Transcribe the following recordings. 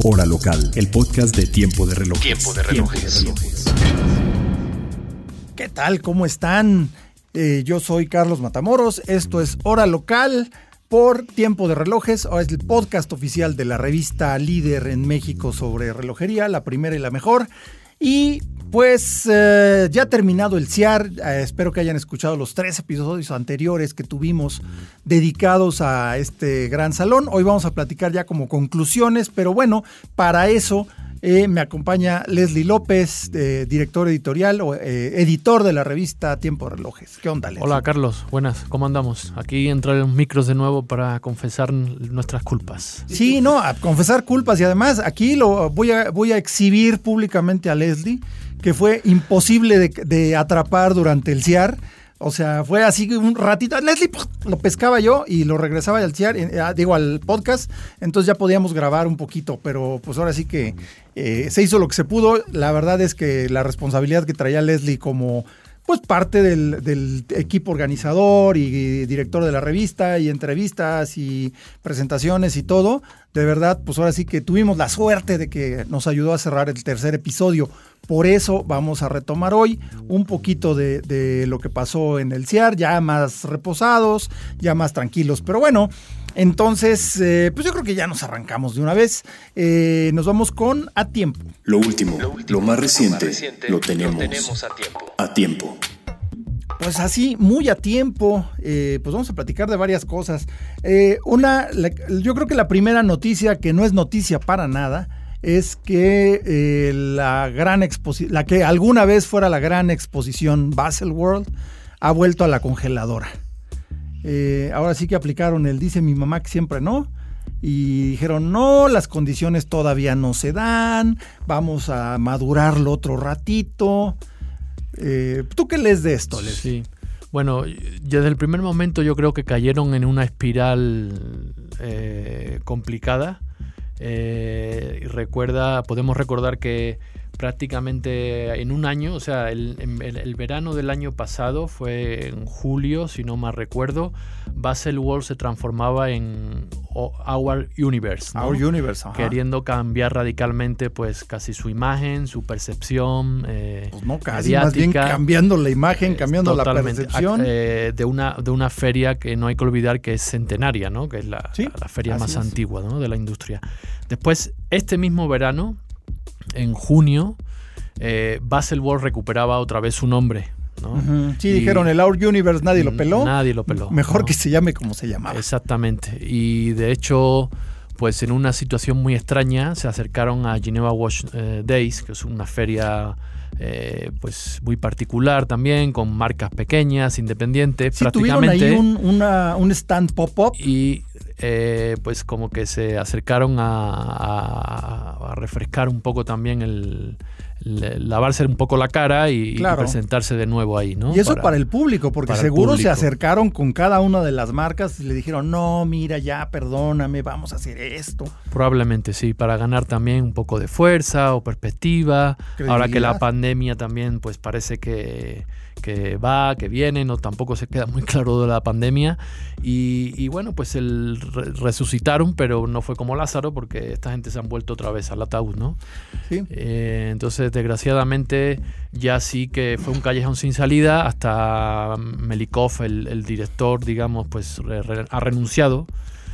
Hora local, el podcast de Tiempo de Relojes. Tiempo de relojes. ¿Qué tal? ¿Cómo están? Eh, yo soy Carlos Matamoros. Esto es Hora Local por Tiempo de Relojes. o Es el podcast oficial de la revista líder en México sobre relojería, la primera y la mejor. Y pues eh, ya terminado el CIAR. Eh, espero que hayan escuchado los tres episodios anteriores que tuvimos dedicados a este gran salón. Hoy vamos a platicar ya como conclusiones, pero bueno, para eso eh, me acompaña Leslie López, eh, director editorial o eh, editor de la revista Tiempo de Relojes. ¿Qué onda, Leslie? Hola Carlos, buenas, ¿cómo andamos? Aquí entran los micros de nuevo para confesar nuestras culpas. Sí, no, a confesar culpas y además aquí lo voy a, voy a exhibir públicamente a Leslie, que fue imposible de, de atrapar durante el CIAR. O sea, fue así un ratito. Leslie ¡puf! lo pescaba yo y lo regresaba al CIAR, eh, ah, digo, al podcast. Entonces ya podíamos grabar un poquito, pero pues ahora sí que eh, se hizo lo que se pudo. La verdad es que la responsabilidad que traía Leslie como pues parte del, equipo organizador y director de la revista y entrevistas y presentaciones y todo, de verdad, pues ahora sí que tuvimos la suerte de que nos ayudó a cerrar el tercer episodio. Por eso vamos a retomar hoy un poquito de lo que pasó en el CIAR, ya más reposados, ya más tranquilos. Pero bueno, entonces, eh, pues yo creo que ya nos arrancamos de una vez. Eh, nos vamos con A Tiempo. Lo último, lo más reciente, lo tenemos, a tiempo. a tiempo. Pues así, muy a tiempo, eh, pues vamos a platicar de varias cosas. Eh, una, la- yo creo que la primera noticia, que no es noticia para nada, es que eh, la gran exposición, la que alguna vez fuera la gran exposición Basel World, ha vuelto a la congeladora. Eh, ahora sí que aplicaron el dice mi mamá que siempre no. Y dijeron, no, las condiciones todavía no se dan, vamos a madurarlo otro ratito. Eh, ¿Tú qué lees de esto? Sí. Bueno, desde el primer momento yo creo que cayeron en una espiral eh, complicada. Eh, recuerda, podemos recordar que prácticamente en un año, o sea, el, el- el verano del año pasado fue en julio, si no mal recuerdo, Basel World se transformaba en Our Universe. ¿no? Our Universe, ajá. queriendo cambiar radicalmente pues casi su imagen, su percepción. eh, Pues no, casi, más bien mediática. cambiando la imagen, Eh, cambiando la percepción. Eh, de, una, de una feria que no hay que olvidar que es centenaria, ¿no? que es la, Sí, la- feria más es. antigua ¿no? de la industria. Después, este mismo verano, en junio, eh, Basel World recuperaba otra vez su nombre. ¿no? Sí, Y- dijeron el Our Universe, nadie lo peló. Nadie lo peló. Mejor ¿no? que se llame como se llamaba. Exactamente. Y de hecho, pues en una situación muy extraña, se acercaron a Geneva Watch eh, Days, que es una feria eh, pues muy particular también, con marcas pequeñas, independientes, Sí, tuvieron prácticamente. ahí un, una- un stand pop-up. Y eh, pues como que se acercaron a, a- a refrescar un poco también el- lavarse un poco la cara y, presentarse de nuevo ahí, ¿no? Y eso para, el público, porque para seguro se acercaron con cada una de las marcas y le dijeron, no, mira, ya, perdóname, vamos a hacer esto. Probablemente sí, para ganar también un poco de fuerza o perspectiva. Ahora que la pandemia también pues parece que, que va, que viene, no tampoco se queda muy claro de la pandemia. Y, y bueno, pues el re- resucitaron, pero no fue como Lázaro porque esta gente se han vuelto otra vez al ataúd, ¿no? Sí. Eh, entonces, desgraciadamente, ya sí que fue un callejón sin salida. Hasta Melikov, el, el director, digamos, pues re- re- ha renunciado.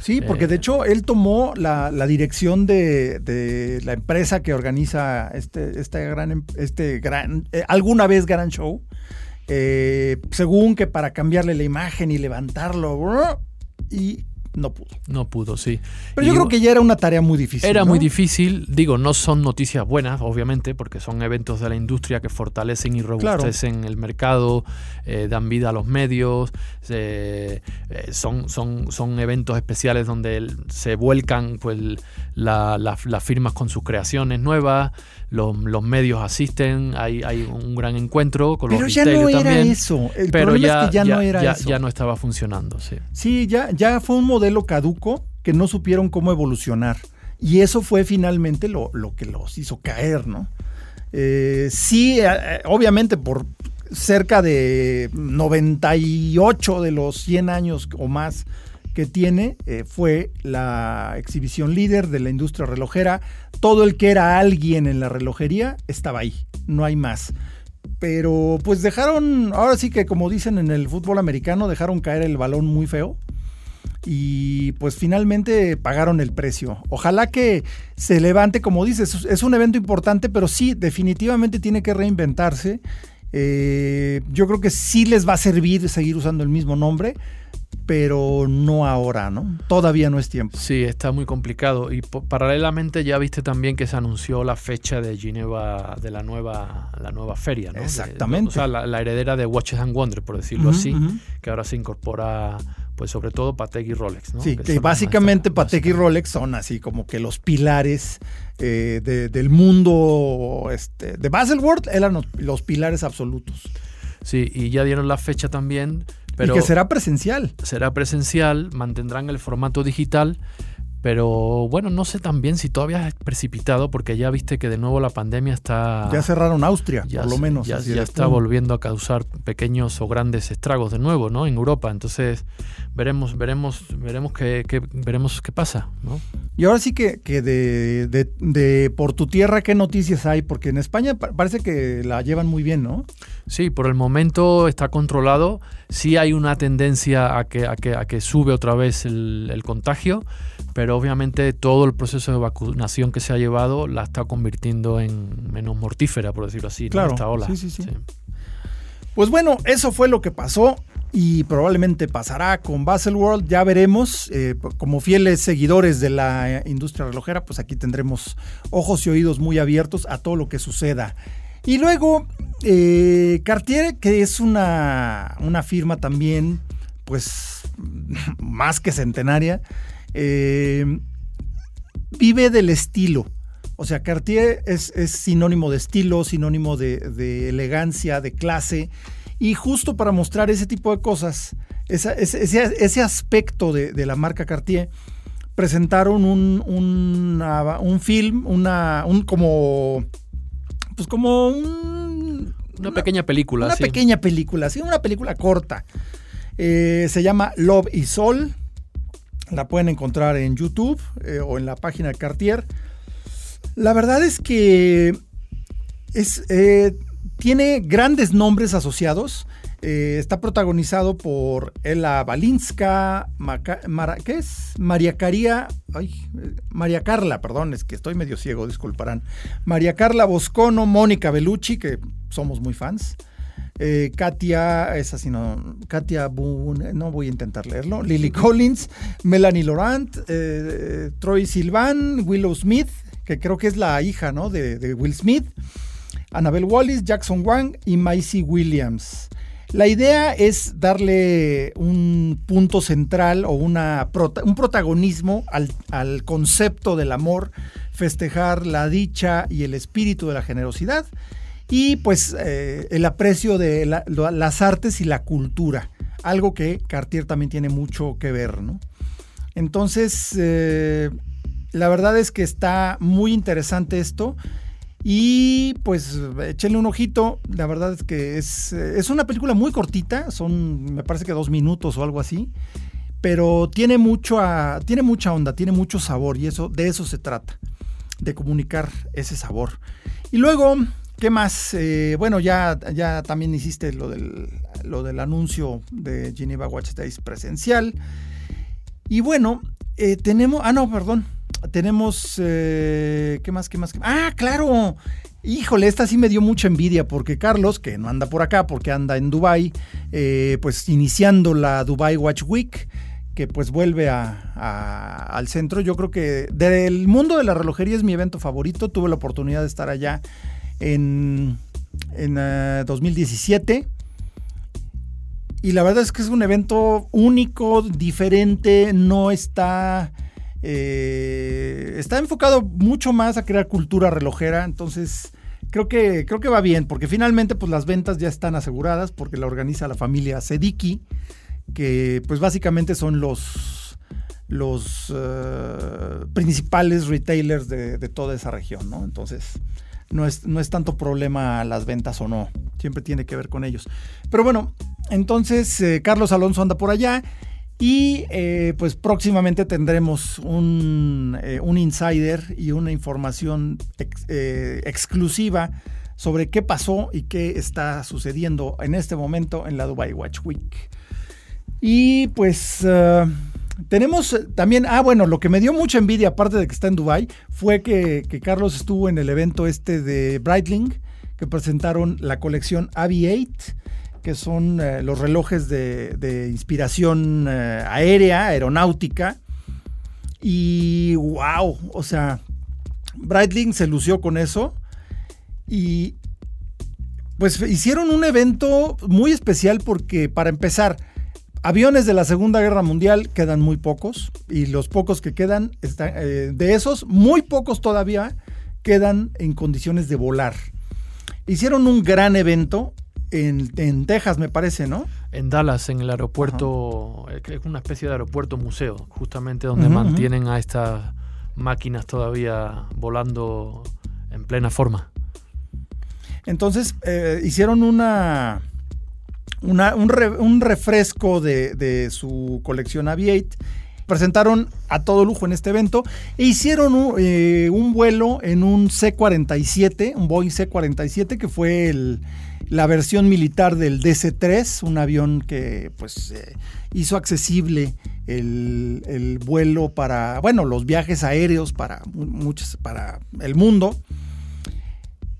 Sí, porque Eh, de hecho él tomó la, la dirección de, de la empresa que organiza este, este gran, em- este gran, eh, alguna vez gran show, eh, según que para cambiarle la imagen y levantarlo, y no pudo. No pudo, sí. Pero yo creo que ya era una tarea muy difícil. Era ¿no? muy difícil, digo, no son noticias buenas, obviamente, porque son eventos de la industria que fortalecen y robustecen el mercado, eh, dan vida a los medios, eh, eh, son, son, son eventos especiales donde se vuelcan pues, la- la- las firmas con sus creaciones nuevas, los, medios asisten, hay, hay un gran encuentro con pero los ya no era eso. El pero ya, es que ya, no era eso. Ya no estaba funcionando, sí. Sí, ya, ya fue un modelo caduco que no supieron cómo evolucionar. Y eso fue finalmente lo, lo que los hizo caer, ¿no? Eh, sí, eh, eh, obviamente por cerca de 98 de los 100 años o más que tiene, fue la exhibición líder de la industria relojera. Todo el que era alguien en la relojería estaba ahí, no hay más. Pero pues dejaron, ahora sí que como dicen en el fútbol americano, dejaron caer el balón muy feo y pues finalmente pagaron el precio. Ojalá que se levante, como dices, es un evento importante, pero sí, definitivamente tiene que reinventarse. Eh, yo creo que sí les va a servir seguir usando el mismo nombre, pero no ahora, ¿no? Todavía no es tiempo. Sí, está muy complicado. Y paralelamente ya viste también que se anunció la fecha de Gineva de la nueva, la nueva feria, ¿no? Exactamente. o sea, la, heredera de Watches and Wonders, por decirlo así, que ahora se incorpora pues sobre todo Patek y Rolex, ¿no? Sí, que, básicamente Patek y Rolex son así como que los pilares eh, del mundo este, de Baselworld, eran los, pilares absolutos. Sí, y ya dieron la fecha también. Pero y que será presencial. Será presencial, mantendrán el formato digital pero bueno, no sé también si todavía es precipitado, porque ya viste que de nuevo la pandemia está. Ya cerraron Austria, por lo menos. Ya, está volviendo a causar pequeños o grandes estragos de nuevo, ¿no? En Europa. Entonces, veremos, veremos, veremos qué, veremos qué pasa, ¿no? Y ahora sí que, que de, de, por tu tierra, ¿qué noticias hay? Porque en España parece que la llevan muy bien, ¿no? Sí, por el momento está controlado. Sí hay una tendencia a que, a que, a que sube otra vez el, el contagio pero obviamente todo el proceso de vacunación que se ha llevado la está convirtiendo en menos mortífera, por decirlo así, claro, esta ola. Sí, sí, sí. Pues bueno, eso fue lo que pasó y probablemente pasará con Baselworld, ya veremos. Eh, como fieles seguidores de la industria relojera, pues aquí tendremos ojos y oídos muy abiertos a todo lo que suceda. Y luego, eh, Cartier, que es una, una firma también, pues más que centenaria, eh, vive del estilo. O sea, Cartier es, sinónimo de estilo, sinónimo de, elegancia, de clase. Y justo para mostrar ese tipo de cosas, ese, aspecto de, la marca Cartier, presentaron un, un film, una, un como, pues como una, pequeña película. Una pequeña película, sí, una película corta. Eh, se llama Love y Sol. La pueden encontrar en YouTube eh, o en la página de Cartier. La verdad es que es, eh, tiene grandes nombres asociados. Eh, está protagonizado por Ella Balinska, ¿qué es? María Caría, María Carla, perdón, es que estoy medio ciego, disculparán. María Carla Boscono, Mónica Bellucci, que somos muy fans. Eh, Katia, es así, no, Katia Boone, no voy a intentar leerlo, Lily Collins, Melanie Laurent, eh, Troy Silvan, Willow Smith, que creo que es la hija ¿no? de, Will Smith, Annabelle Wallis, Jackson Wang y Maisie Williams. La idea es darle un punto central o una, un protagonismo al, al, concepto del amor, festejar la dicha y el espíritu de la generosidad y pues eh, el aprecio de las artes y la cultura, algo que Cartier también tiene mucho que ver, ¿no? Entonces, eh, la verdad es que está muy interesante esto. Y pues échenle un ojito, la verdad es que es, es, una película muy cortita, son me parece que dos minutos o algo así, pero tiene, mucho tiene mucha onda, tiene mucho sabor y eso, de eso se trata, de comunicar ese sabor. Y luego ¿Qué más? Eh, bueno, ya, ya también hiciste lo del, lo del anuncio de Geneva Watch Days presencial. Y bueno, eh, tenemos. Ah, no, perdón. Tenemos. Eh, ¿Qué más? ¿Qué más? Ah, claro. Híjole, esta sí me dio mucha envidia porque Carlos, que no anda por acá porque anda en Dubai, pues iniciando la Dubai Watch Week, que pues vuelve a, al centro. Yo creo que del mundo de la relojería es mi evento favorito. Tuve la oportunidad de estar allá en, en 2017. Eh, y la verdad es que es un evento único, diferente, no está Eh, está enfocado mucho más a crear cultura relojera, entonces creo que, creo que va bien, porque finalmente pues, las ventas ya están aseguradas, porque la organiza la familia Sediki, que pues básicamente son los, los eh, principales retailers de, toda esa región, ¿no? Entonces, no es, no es tanto problema las ventas o no, siempre tiene que ver con ellos. Pero bueno, entonces eh, Carlos Alonso anda por allá y eh, pues próximamente tendremos un, eh, un, insider y una información eh, exclusiva sobre qué pasó y qué está sucediendo en este momento en la Dubai Watch Week. Y pues tenemos también, ah bueno, lo que me dio mucha envidia aparte de que está en Dubai fue que, Carlos estuvo en el evento este de Breitling que presentaron la colección Aviate que son eh, los relojes de, inspiración eh, aérea, aeronáutica. Y wow, o sea, Breitling se lució con eso. Y pues hicieron un evento muy especial porque para empezar, aviones de la Segunda Guerra Mundial quedan muy pocos y los pocos que quedan, eh, de esos, muy pocos todavía quedan en condiciones de volar. Hicieron un gran evento en, Texas, me parece, ¿no? En Dallas, en el aeropuerto, eh, es una especie de aeropuerto museo, justamente donde mantienen a estas máquinas todavía volando en plena forma. Entonces, eh, hicieron una, un, refresco de, su colección Aviate. Presentaron a todo lujo en este evento e hicieron un, eh, vuelo en un C-47, un Boeing C-47, que fue la versión militar del DC-3, un avión que pues eh, hizo accesible el, vuelo para, bueno, los viajes aéreos para muchos, para el mundo.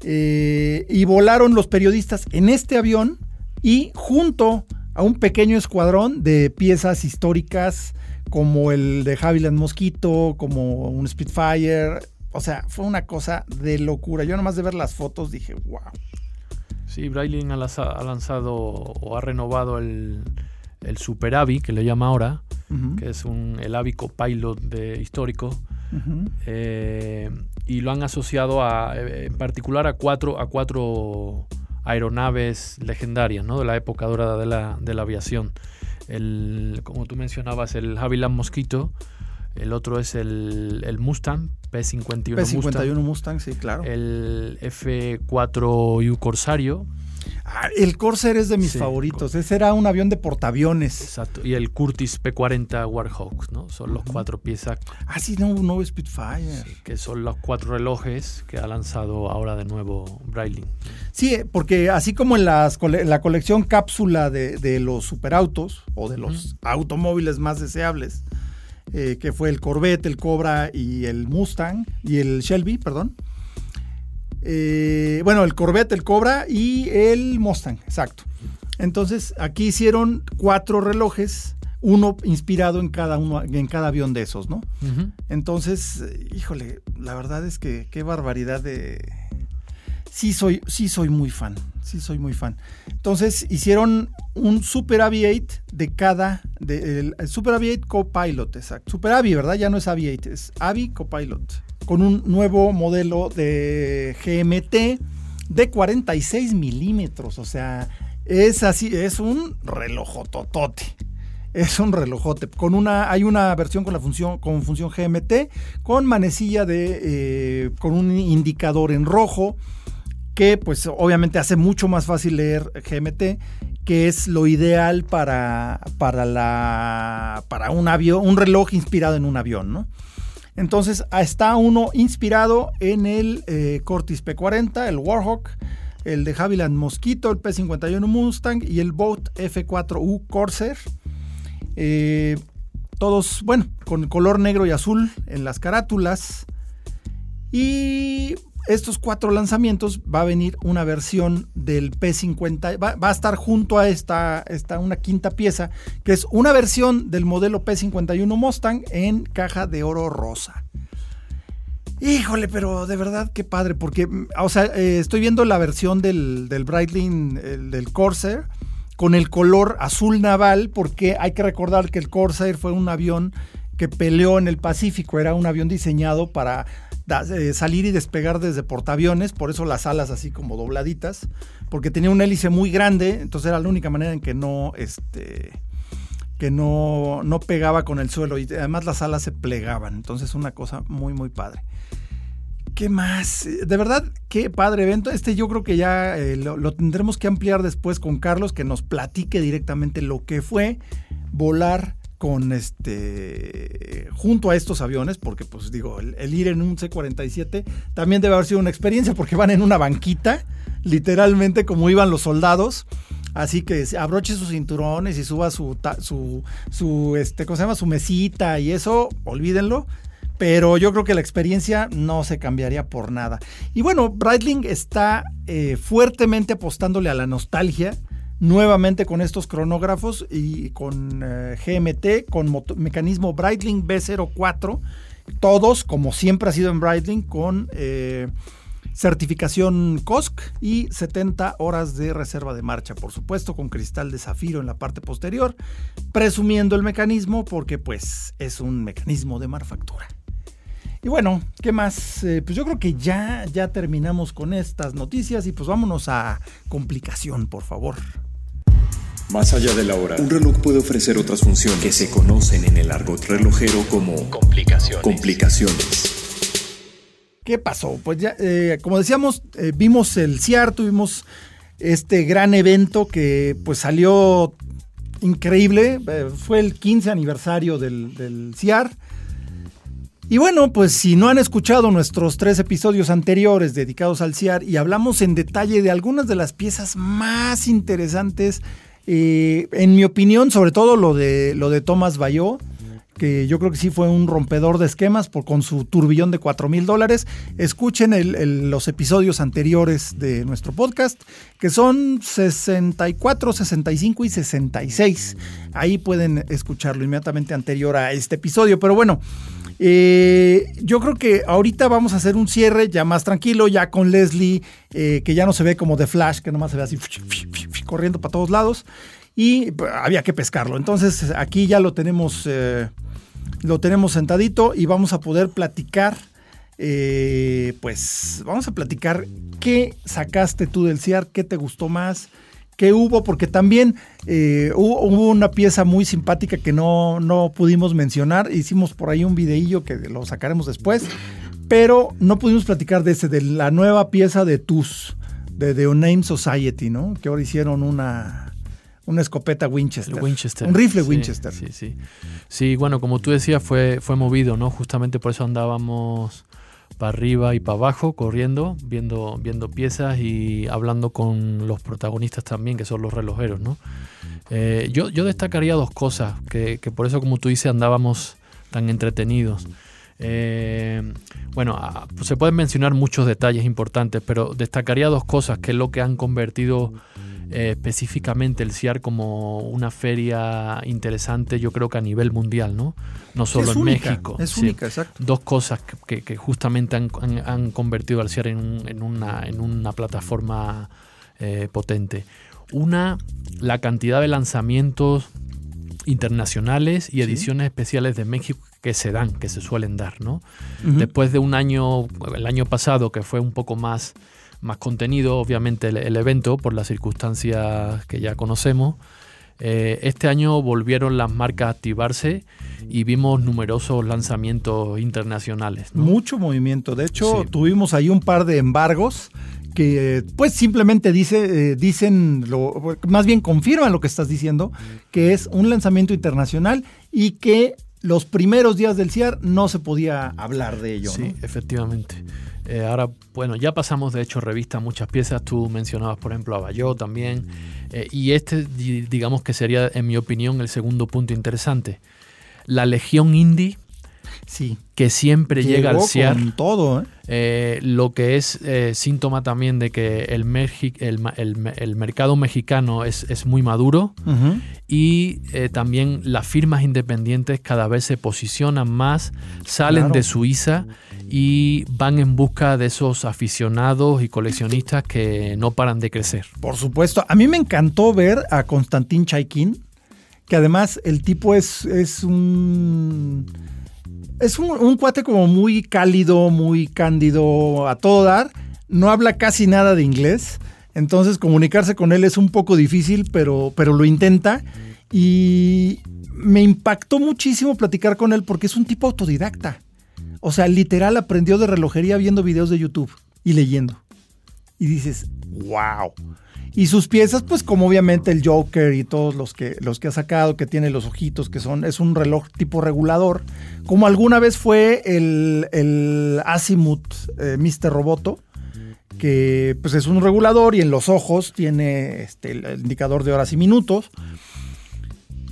Eh, y volaron los periodistas en este avión y junto a un pequeño escuadrón de piezas históricas como el de Havilland Mosquito, como un Spitfire. O sea, fue una cosa de locura. Yo nomás de ver las fotos dije, wow. Sí, Breitling ha, lanzado o ha renovado el, Super Avi, que le llama ahora, que es un, el Avi Copilot de histórico. Eh, y lo han asociado a, eh, en particular a cuatro, a cuatro aeronaves legendarias ¿no? de la época dorada de la, de la aviación. El, como tú mencionabas, el Havilland Mosquito, el otro es el, Mustang, P51, P51 Mustang. sí, claro. El F4U Corsario. Ah, el Corsair es de mis favoritos. Ese era un avión de portaaviones. Exacto. Y el Curtis P40 Warhawk, ¿no? Son los cuatro piezas. Ah, sí, no, un nuevo Spitfire. que son los cuatro relojes que ha lanzado ahora de nuevo Breitling. Sí, porque así como en las, la colección cápsula de, los superautos o de los automóviles más deseables, eh, que fue el Corvette, el Cobra y el Mustang, y el Shelby, perdón. Eh, bueno, el Corvette, el Cobra y el Mustang, exacto. Entonces, aquí hicieron cuatro relojes, uno inspirado en cada, uno, en cada avión de esos, ¿no? Entonces, híjole, la verdad es que qué barbaridad de, sí soy, sí soy muy fan, sí soy muy fan. Entonces hicieron un Super Aviate de cada, el, Super Aviate Copilot, exacto. Super Avi, ¿verdad? Ya no es Aviate, es Avi Copilot. Con un nuevo modelo de GMT de 46 milímetros, o sea, es así, es un relojototote. Es un relojote. Con una, hay una versión con la función, con función GMT, con manecilla de, eh, con un indicador en rojo, que pues obviamente hace mucho más fácil leer GMT, que es lo ideal para, para, la, para un avión, un reloj inspirado en un avión, ¿no? Entonces está uno inspirado en el eh, Cortis P40, el Warhawk, el de Havilland Mosquito, el P51 Mustang y el Boat F4U Corsair. Eh, todos, bueno, con color negro y azul en las carátulas. Y estos cuatro lanzamientos va a venir una versión del P50, va, a estar junto a esta, esta, una quinta pieza, que es una versión del modelo P51 Mustang en caja de oro rosa. Híjole, pero de verdad qué padre, porque, o sea, eh, estoy viendo la versión del, del Breitling, del Corsair, con el color azul naval, porque hay que recordar que el Corsair fue un avión que peleó en el Pacífico. Era un avión diseñado para salir y despegar desde portaaviones, por eso las alas así como dobladitas, porque tenía un hélice muy grande, entonces era la única manera en que no, este, que no, no pegaba con el suelo y además las alas se plegaban, entonces una cosa muy muy padre. ¿Qué más? De verdad, qué padre evento. Este yo creo que ya eh, lo, tendremos que ampliar después con Carlos, que nos platique directamente lo que fue volar con este junto a estos aviones, porque pues digo, el, ir en un C-47 también debe haber sido una experiencia porque van en una banquita, literalmente como iban los soldados. Así que abroche sus cinturones y suba su, su, su, este, ¿cómo se llama? Su mesita y eso, olvídenlo. Pero yo creo que la experiencia no se cambiaría por nada. Y bueno, Breitling está eh, fuertemente apostándole a la nostalgia nuevamente con estos cronógrafos y con eh, GMT, con mecanismo Breitling B04, todos, como siempre ha sido en Breitling, con eh, certificación COSC y 70 horas de reserva de marcha, por supuesto, con cristal de zafiro en la parte posterior, presumiendo el mecanismo porque pues es un mecanismo de manufactura. Y bueno, ¿qué más? Eh, pues yo creo que ya, ya terminamos con estas noticias y pues vámonos a complicación, por favor. Más allá de la hora, un reloj puede ofrecer otras funciones que se conocen en el argot relojero como complicaciones. complicaciones. ¿Qué pasó? Pues ya, eh, como decíamos, eh, vimos el CIAR, tuvimos este gran evento que pues salió increíble. fue el 15 aniversario del, del CIAR. Y bueno, pues si no han escuchado nuestros tres episodios anteriores dedicados al CIAR y hablamos en detalle de algunas de las piezas más interesantes, en mi opinión, sobre todo lo de, lo de Thomas Bayó, que yo creo que sí fue un rompedor de esquemas con su turbillón de 4 mil dólares. Escuchen los episodios anteriores de nuestro podcast, que son 64, 65 y 66. Ahí pueden escucharlo inmediatamente anterior a este episodio. Pero bueno, eh, yo creo que ahorita vamos a hacer un cierre ya más tranquilo, ya con Leslie, eh, que ya no se ve como de Flash, que nomás se ve así corriendo para todos lados. Y pues, había que pescarlo. Entonces aquí ya lo tenemos, eh, lo tenemos sentadito y vamos a poder platicar. pues vamos a platicar qué sacaste tú del CIAR, qué te gustó más, que hubo, porque también eh, hubo, una pieza muy simpática que no, no pudimos mencionar. Hicimos por ahí un videillo que lo sacaremos después, pero no pudimos platicar de ese, de la nueva pieza de TUS, de The Unnamed Society, ¿no? Que ahora hicieron una, una escopeta Winchester. Winchester. Un rifle Winchester. Sí, sí. Sí, bueno, como tú decías, fue, fue movido, ¿no? Justamente por eso andábamos para arriba y para abajo, corriendo, viendo, viendo piezas y hablando con los protagonistas también, que son los relojeros. ¿no? Eh, yo, yo, destacaría dos cosas, que, por eso, como tú dices, andábamos tan entretenidos. Eh, bueno, ah, pues se pueden mencionar muchos detalles importantes, pero destacaría dos cosas, que es lo que han convertido eh, específicamente el CIAR como una feria interesante, yo creo que a nivel mundial, ¿no? No solo en México. Es única, exacto. Dos cosas que, justamente han, convertido al CIAR en, una, en una plataforma eh, potente. Una, la cantidad de lanzamientos internacionales y ediciones especiales de México que se dan, que se suelen dar, ¿no? Después de un año, el año pasado, que fue un poco más más contenido, obviamente, el, evento por las circunstancias que ya conocemos. Eh, este año volvieron las marcas a activarse y vimos numerosos lanzamientos internacionales. Mucho movimiento. De hecho, tuvimos ahí un par de embargos que pues simplemente dice, eh, dicen, lo, más bien confirman lo que estás diciendo, que es un lanzamiento internacional y que los primeros días del CIAR no se podía hablar de ello. Sí, efectivamente. Eh, ahora, bueno, ya pasamos de hecho revista muchas piezas. Tú mencionabas, por ejemplo, a Bayó también. Eh, y este, digamos que sería, en mi opinión, el segundo punto interesante. La Legión Indie sí. que siempre llega al CIAR. Con todo, ¿eh? ¿eh? lo que es eh, síntoma también de que el, el, mercado mexicano es, es muy maduro y eh, también las firmas independientes cada vez se posicionan más, salen de Suiza y van en busca de esos aficionados y coleccionistas que no paran de crecer. Por supuesto, a mí me encantó ver a Konstantin Chaikin que además el tipo es, es un... Es un, cuate como muy cálido, muy cándido a todo dar. No habla casi nada de inglés. Entonces comunicarse con él es un poco difícil, pero, pero lo intenta. Y me impactó muchísimo platicar con él porque es un tipo autodidacta. O sea, literal aprendió de relojería viendo videos de YouTube y leyendo. Y dices, wow. Y sus piezas, pues como obviamente el Joker y todos los que, los que ha sacado, que tiene los ojitos, que son, es un reloj tipo regulador, como alguna vez fue el, el Azimuth eh, Mr. Roboto, que pues es un regulador y en los ojos tiene este, el indicador de horas y minutos.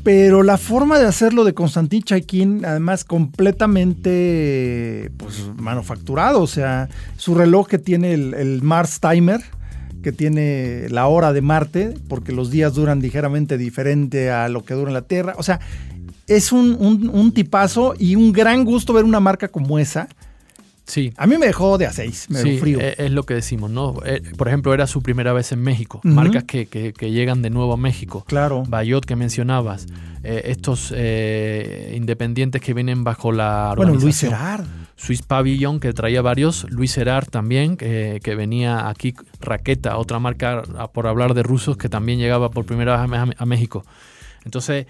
Pero la forma de hacerlo de Konstantin Chaikin, además completamente pues, manufacturado, o sea, su reloj que tiene el, el Mars Timer, que tiene la hora de Marte, porque los días duran ligeramente diferente a lo que dura en la Tierra. O sea, es un, un, un tipazo y un gran gusto ver una marca como esa. Sí. A mí me dejó de a seis, me Sí, frío. e- es, lo que decimos, ¿no? Eh, por ejemplo, era su primera vez en México. Marcas que, que- que llegan de nuevo a México. claro. Bayot que mencionabas. eh, estos eh, independientes que vienen bajo la Bueno, Luis. Gerard. Swiss Pavilion, que traía varios. Luis Gerard también, que, que venía aquí. Raqueta, otra marca, por hablar de rusos, que también llegaba por primera vez a, México. Entonces,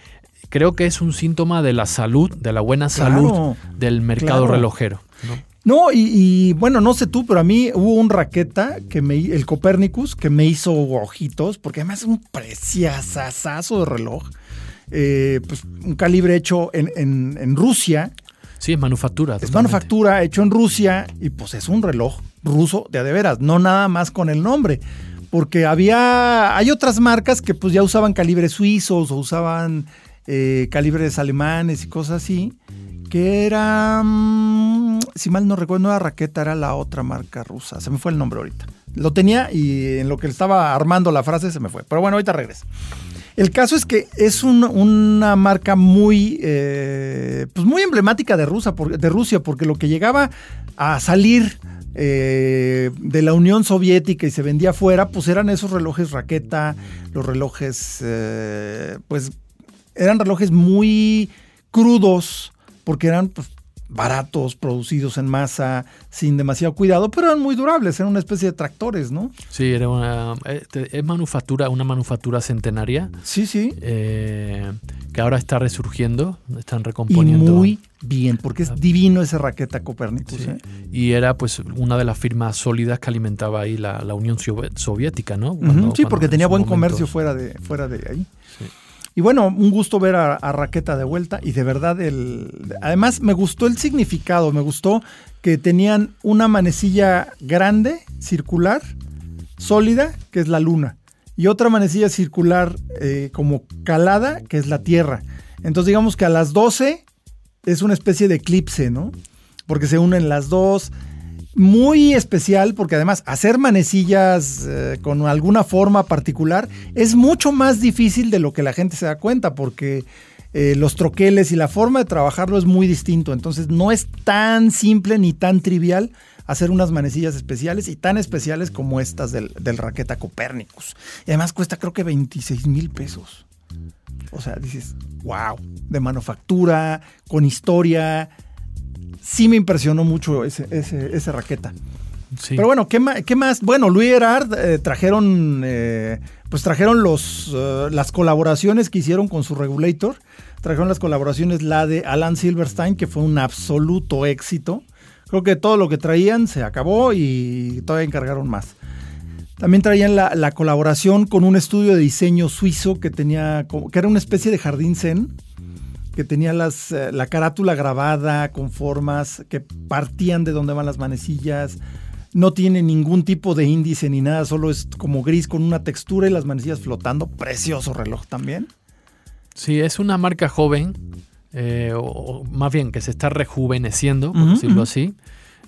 creo que es un síntoma de la salud, de la buena salud Claro. del mercado claro. relojero. ¿no? No, y, y, bueno, no sé tú, pero a mí hubo un raqueta que me el Copernicus que me hizo ojitos, porque además es un preciazazazo de reloj. Eh, pues un calibre hecho en, en- en Rusia. Sí, es manufactura. Es manufactura hecho en Rusia y pues es un reloj ruso de a de veras, no nada más con el nombre. Porque había, hay otras marcas que pues ya usaban calibres suizos o usaban eh, calibres alemanes y cosas así, que era, mm, si mal no recuerdo, no era Raqueta, era la otra marca rusa, se me fue el nombre ahorita. Lo tenía y en lo que estaba armando la frase se me fue. Pero bueno, ahorita regreso. El caso es que es un- una marca muy, eh, pues muy emblemática de, Rusia, de Rusia, porque lo que llegaba a salir eh, de la Unión Soviética y se vendía afuera, pues eran esos relojes raqueta, los relojes, eh, pues eran relojes muy crudos, porque eran pues, baratos, producidos en masa, sin demasiado cuidado, pero eran muy durables, eran una especie de tractores, ¿no? Sí, era una, eh, te- es manufactura, una manufactura centenaria Sí, sí. eh, que ahora está resurgiendo, están Y recomponiendo. muy bien, porque es divino ese raqueta Copernicus. Sí. ¿eh? Y era pues una de las firmas sólidas que alimentaba ahí la, la Unión Sovi- Soviética, ¿no? Sí, porque en tenía buen momento- comercio fuera de, fuera de ahí. Sí. Y bueno, un gusto ver a, Raqueta de vuelta y de verdad el... Además me gustó el significado, me gustó que tenían una manecilla grande, circular, sólida, que es la luna, y otra manecilla circular eh, como calada, que es la Tierra. Entonces digamos que a las 12 es una especie de eclipse, ¿no? Porque se unen las dos. Muy especial porque además hacer manecillas eh, con alguna forma particular es mucho más difícil de lo que la gente se da cuenta porque eh, los troqueles y la forma de trabajarlo es muy distinto. Entonces no es tan simple ni tan trivial hacer unas manecillas especiales y tan especiales como estas del, raqueta Copernicus. Y además cuesta creo que 26 mil pesos. O sea, dices, wow, de manufactura, con historia. Sí me impresionó mucho ese, ese, ese raqueta. Sí. Pero bueno, ¿qué más? Qué más? Bueno, Louis Gerard eh, trajeron, eh, pues trajeron los, eh, las colaboraciones que hicieron con su regulator. Trajeron las colaboraciones, la de Alan Silverstein, que fue un absoluto éxito. Creo que todo lo que traían se acabó y todavía encargaron más. También traían la, la colaboración con un estudio de diseño suizo que tenía, que era una especie de jardín zen, que tenía las, eh, la carátula grabada con formas que partían de donde van las manecillas. No tiene ningún tipo de índice ni nada, solo es como gris con una textura y las manecillas flotando. Precioso reloj también. Sí, es una marca joven, eh, o, o más bien que se está rejuveneciendo, por decirlo así.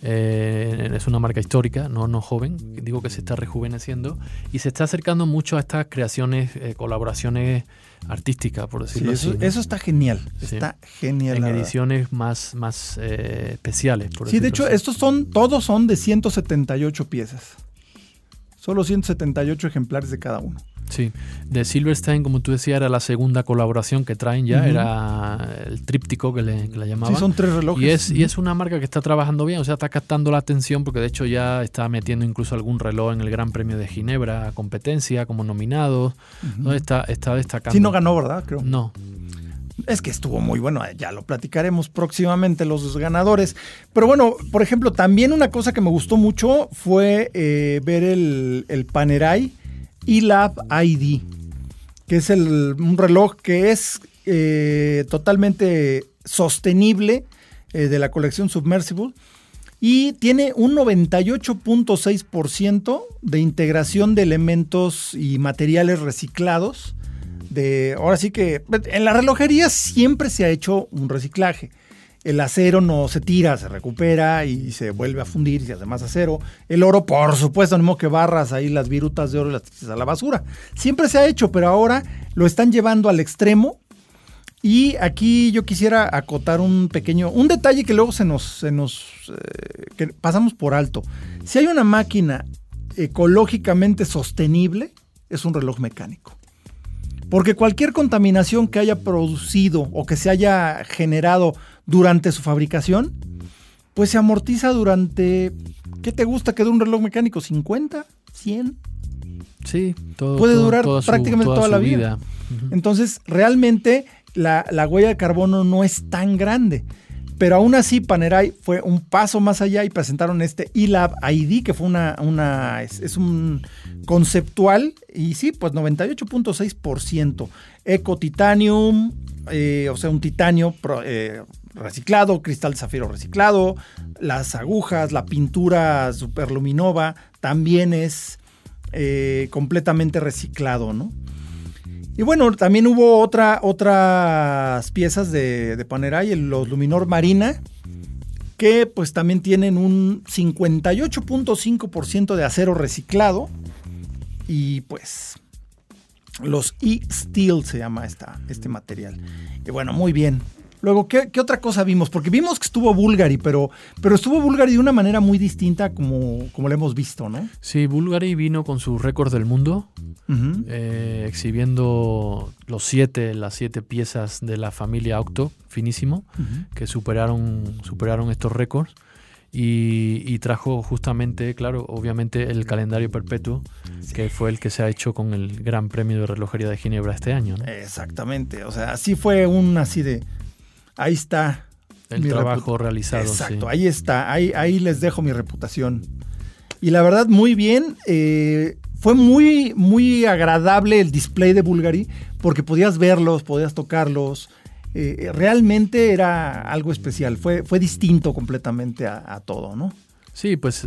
Eh, es una marca histórica, no, no joven. Digo que se está rejuveneciendo y se está acercando mucho a estas creaciones, eh, colaboraciones artísticas, por Sí, decirlo eso, así. ¿no? eso está genial. Sí. Está genial. en ediciones más, más eh, especiales. Por Sí, de hecho, así. estos son, todos son de 178 piezas. Solo 178 ejemplares de cada uno. Sí, de Silverstein, como tú decías, era la segunda colaboración que traen ya, era el tríptico que le, que llamaban. Sí, son tres relojes. Y es, y es una marca que está trabajando bien, o sea, está captando la atención porque de hecho ya está metiendo incluso algún reloj en el Gran Premio de Ginebra, competencia, como nominado. está, está destacando. Sí, no ganó, ¿verdad? Creo. No. Es que estuvo muy bueno, ya lo platicaremos próximamente los ganadores. Pero bueno, por ejemplo, también una cosa que me gustó mucho fue eh, ver el, el Panerai eLab ID, que es el, un reloj que es eh, totalmente sostenible eh, de la colección Submersible y tiene un 98.6% de integración de elementos y materiales reciclados de, ahora sí que en la relojería siempre se ha hecho un reciclaje. El acero no se tira, se recupera y se vuelve a fundir y se hace más acero. El oro, por supuesto, no que barras ahí las virutas de oro y las tiras a la basura. Siempre se ha hecho, pero ahora lo están llevando al extremo. Y aquí yo quisiera acotar un pequeño, un detalle que luego se nos, se nos eh, que pasamos por alto. Si hay una máquina ecológicamente sostenible, es un reloj mecánico. Porque cualquier contaminación que haya producido o que se haya generado durante su fabricación, pues se amortiza durante, ¿qué te gusta que dure un reloj mecánico? ¿50? ¿100? Sí, todo. Puede durar prácticamente toda, la vida. Entonces, realmente la, la, huella de carbono no es tan grande. Pero aún así, Panerai fue un paso más allá y presentaron este eLab ID, que fue una, una es, un conceptual, y sí, pues 98.6%. Eco Titanium, eh, o sea, un titanio eh, reciclado, cristal zafiro reciclado, las agujas, la pintura superluminova también es eh, completamente reciclado, ¿no? Y bueno, también hubo otra, otras piezas de, de Panerai, los Luminor Marina, que pues también tienen un 58.5% de acero reciclado y pues los E-Steel se llama esta, este material. Y bueno, muy bien. Luego, ¿qué, otra cosa vimos? Porque vimos que estuvo Bulgari, pero, pero estuvo Bulgari de una manera muy distinta como, como lo hemos visto, ¿no? Sí, Bulgari vino con su récord del mundo, eh, exhibiendo los siete, las siete piezas de la familia Octo, finísimo, que superaron, superaron estos récords. Y, trajo justamente, claro, obviamente el calendario perpetuo, que fue el que se ha hecho con el Gran Premio de Relojería de Ginebra este año. Exactamente, o sea, así fue un así de, ahí está. El trabajo realizado. Exacto, ahí está, ahí, ahí les dejo mi reputación. Y la verdad, muy bien. Eh, fue muy, muy agradable el display de Bulgari porque podías verlos, podías tocarlos. Eh, realmente era algo especial, fue, fue distinto completamente a, todo, ¿no? Sí, pues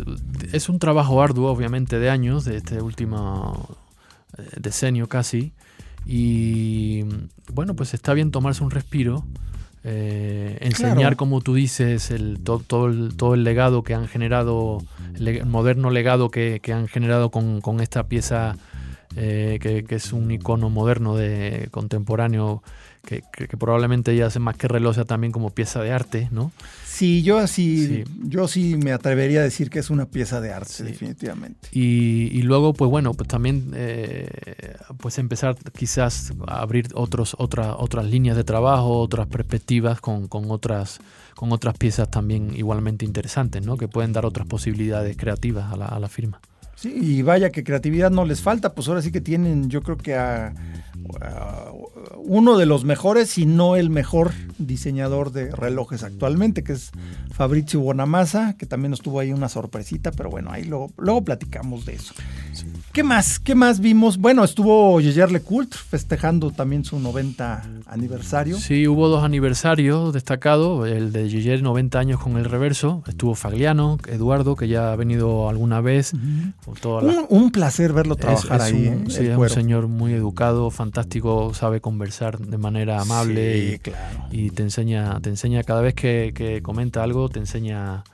es un trabajo arduo, obviamente, de años, de este último eh, decenio casi. Y bueno, pues está bien tomarse un respiro eh, enseñar, como tú dices, el, todo, el, todo el legado que han generado, el moderno legado que, han generado con, esta pieza eh, que, es un icono moderno de contemporáneo que, probablemente ya hace más que reloj sea también como pieza de arte, ¿no? Sí, yo así, yo sí me atrevería a decir que es una pieza de arte, definitivamente. Y, luego, pues bueno, pues también eh, pues empezar quizás a abrir otros, otra, otras líneas de trabajo, otras perspectivas con, otras con otras piezas también igualmente interesantes, ¿no? Que pueden dar otras posibilidades creativas a la, a la firma. Sí, y vaya que creatividad no les falta, pues ahora sí que tienen, yo creo que a, uno de los mejores, si no el mejor diseñador de relojes actualmente, que es Fabrizio Bonamassa, que también estuvo ahí una sorpresita, pero bueno, ahí luego, luego platicamos de eso. ¿Qué más? ¿Qué más vimos? Bueno, estuvo Le Cult festejando también su 90 aniversario. Sí, hubo dos aniversarios destacados, el de Yeyer 90 años con el reverso, estuvo Fagliano, Eduardo, que ya ha venido alguna vez. un, placer verlo trabajar ahí. sí, es un señor muy educado, fantástico, sabe conversar de manera amable y, y, te enseña, te enseña cada vez que, que comenta algo, te enseña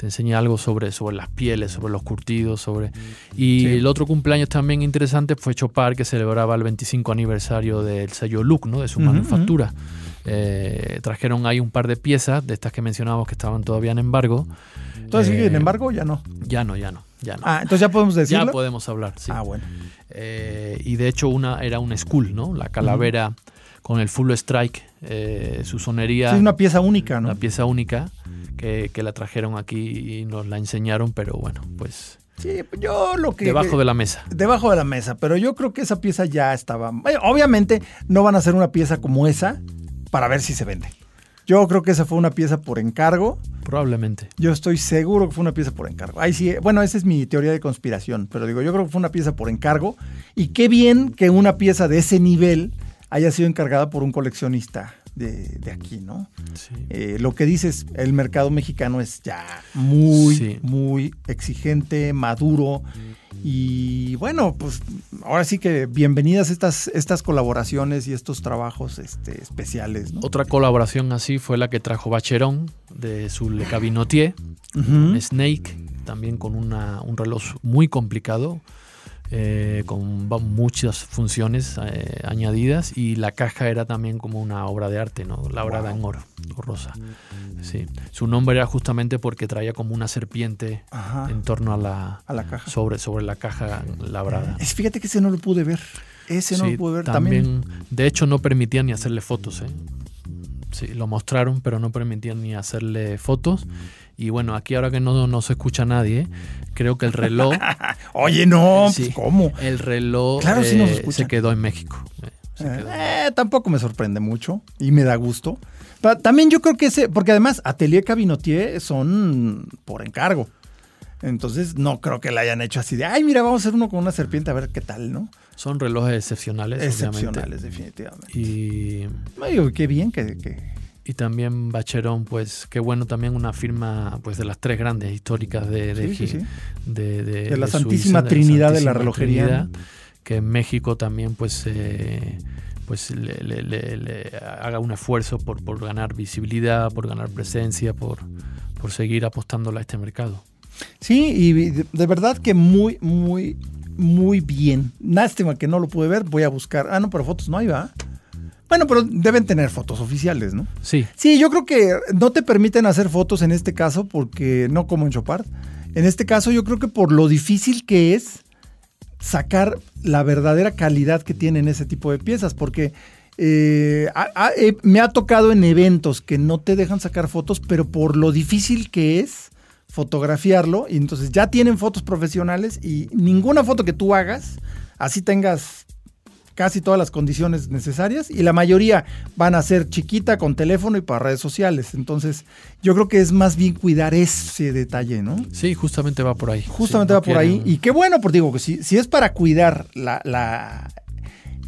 te enseña algo sobre, sobre las pieles, sobre los curtidos, sobre... Y el otro cumpleaños también interesante fue Chopar, que celebraba el 25 aniversario del sello Look, ¿no? De su manufactura. Eh, trajeron ahí un par de piezas de estas que mencionábamos que estaban todavía en embargo. Entonces, ¿sigue en eh, embargo ya no? Ya no, ya no. Ya no. Ah, entonces ya podemos decirlo. ya podemos hablar, sí. Ah, bueno. Eh, y de hecho una era un skull, ¿no? La calavera con el full strike, eh, su sonería, Sí, es una pieza única, ¿no? una pieza única que, que la trajeron aquí y nos la enseñaron, pero bueno, pues Sí, yo lo que... debajo de la mesa. Debajo de la mesa, pero yo creo que esa pieza ya estaba... eh, Obviamente no van a hacer una pieza como esa para ver si se vende. Yo creo que esa fue una pieza por encargo. Probablemente. Yo estoy seguro que fue una pieza por encargo. Ahí sí, bueno, esa es mi teoría de conspiración, pero digo, yo creo que fue una pieza por encargo. Y qué bien que una pieza de ese nivel haya sido encargada por un coleccionista de, de aquí, ¿no? Sí. Eh, lo que dices, el mercado mexicano es ya muy, Sí. muy exigente, maduro. Y bueno, pues ahora sí que bienvenidas estas, estas colaboraciones y estos trabajos este, especiales, ¿no? Otra colaboración así fue la que trajo Bacheron de su Le Cabinotier. Snake, también con una- un reloj muy complicado, eh, con muchas funciones eh, añadidas y la caja era también como una obra de arte, ¿no? labrada en oro o rosa. Sí. Su nombre era justamente porque traía como una serpiente Ajá, en torno a la, a la caja. sobre, sobre la caja labrada. Es- fíjate que ese no lo pude ver. Ese no Sí, lo pude ver también. De hecho, no permitían ni hacerle fotos. ¿eh? Sí, lo mostraron, pero no permitían ni hacerle fotos. Y bueno, aquí ahora que no, no se escucha nadie, creo que el reloj, Oye, no, Sí. pues, ¿cómo? el reloj Claro, sí nos eh, se quedó en México. Eh, quedó. Eh, tampoco me sorprende mucho y me da gusto. Pero también yo creo que ese, porque además Atelier Cabinotier son por encargo. Entonces no creo que la hayan hecho así de, ay, mira, vamos a hacer uno con una serpiente a ver qué tal, ¿no? Son relojes excepcionales, Excepcionales, definitivamente. Y, Ay, qué bien que, que- y también Bacheron, pues qué bueno, también una firma pues de las tres grandes históricas de, de, sí, sí, sí. de- la Santísima Suiza, Trinidad de la Santísima relojería. Trinidad, que en México también pues eh, pues le, le- le- le haga un esfuerzo por, por ganar visibilidad, por ganar presencia, por, por seguir apostándole a este mercado. Sí, y de, verdad que muy, muy, muy bien. Lástima que no lo pude ver, voy a buscar. Ah, no, pero fotos no hay, ¿va? Bueno, pero deben tener fotos oficiales, ¿no? Sí, Sí, yo creo que no te permiten hacer fotos en este caso porque no como en Chopard. En este caso yo creo que por lo difícil que es sacar la verdadera calidad que tienen ese tipo de piezas porque eh, a- a- eh, me ha tocado en eventos que no te dejan sacar fotos, pero por lo difícil que es fotografiarlo y entonces ya tienen fotos profesionales y ninguna foto que tú hagas, así tengas casi todas las condiciones necesarias y la mayoría van a ser chiquita con teléfono y para redes sociales. Entonces, yo creo que es más bien cuidar ese detalle, ¿no? sí, justamente va por ahí. Justamente Sí, va no por ahí. Y qué bueno, porque digo que si, si es para cuidar la, la-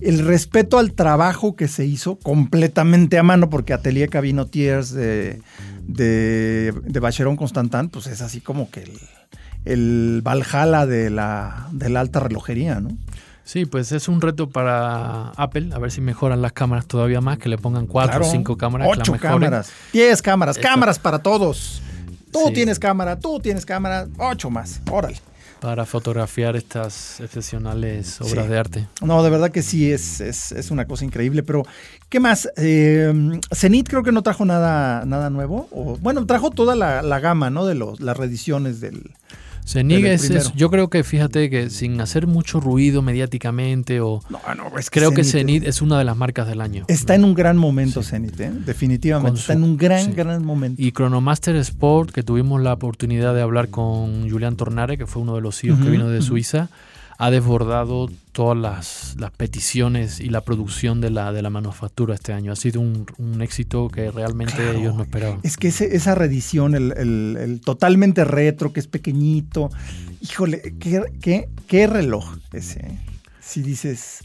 el respeto al trabajo que se hizo completamente a mano, porque Atelier Cabinotiers de, de, de Bacheron Constantin, pues es así como que el, el Valhalla de la, de la alta relojería, ¿no? Sí, pues es un reto para Apple, a ver si mejoran las cámaras todavía más, que le pongan cuatro o Claro. cinco cámaras, Ocho cámaras. Diez cámaras. Esto- Cámaras para todos. Tú Sí. tienes cámara, tú tienes cámara. Ocho más. Órale. Para fotografiar estas excepcionales obras Sí. de arte. No, de verdad que sí, es, es, es una cosa increíble. Pero, ¿qué más? Eh, Zenith creo que no trajo nada, nada nuevo. O, bueno, trajo toda la, la gama, ¿no? De los, las reediciones del. Del es, es- yo creo que fíjate que sin hacer mucho ruido mediáticamente o No, no, es creo que Zenith Zenith es una de las marcas del año. Está en un gran momento, Zenith, ¿eh? Definitivamente. Está en un gran, sí. gran momento. Y Chronomaster Sport, que tuvimos la oportunidad de hablar con Julián Tornare, que fue uno de los CEOs que Ujú, vino de. Suiza, ha desbordado todas las, las peticiones y la producción de la, de la manufactura este año. Ha sido un, un éxito que realmente Claro. ellos no esperaban. Es que ese- esa reedición, el, el- el totalmente retro, que es pequeñito. Híjole, qué, qué- qué reloj ese. ¿eh? Si dices,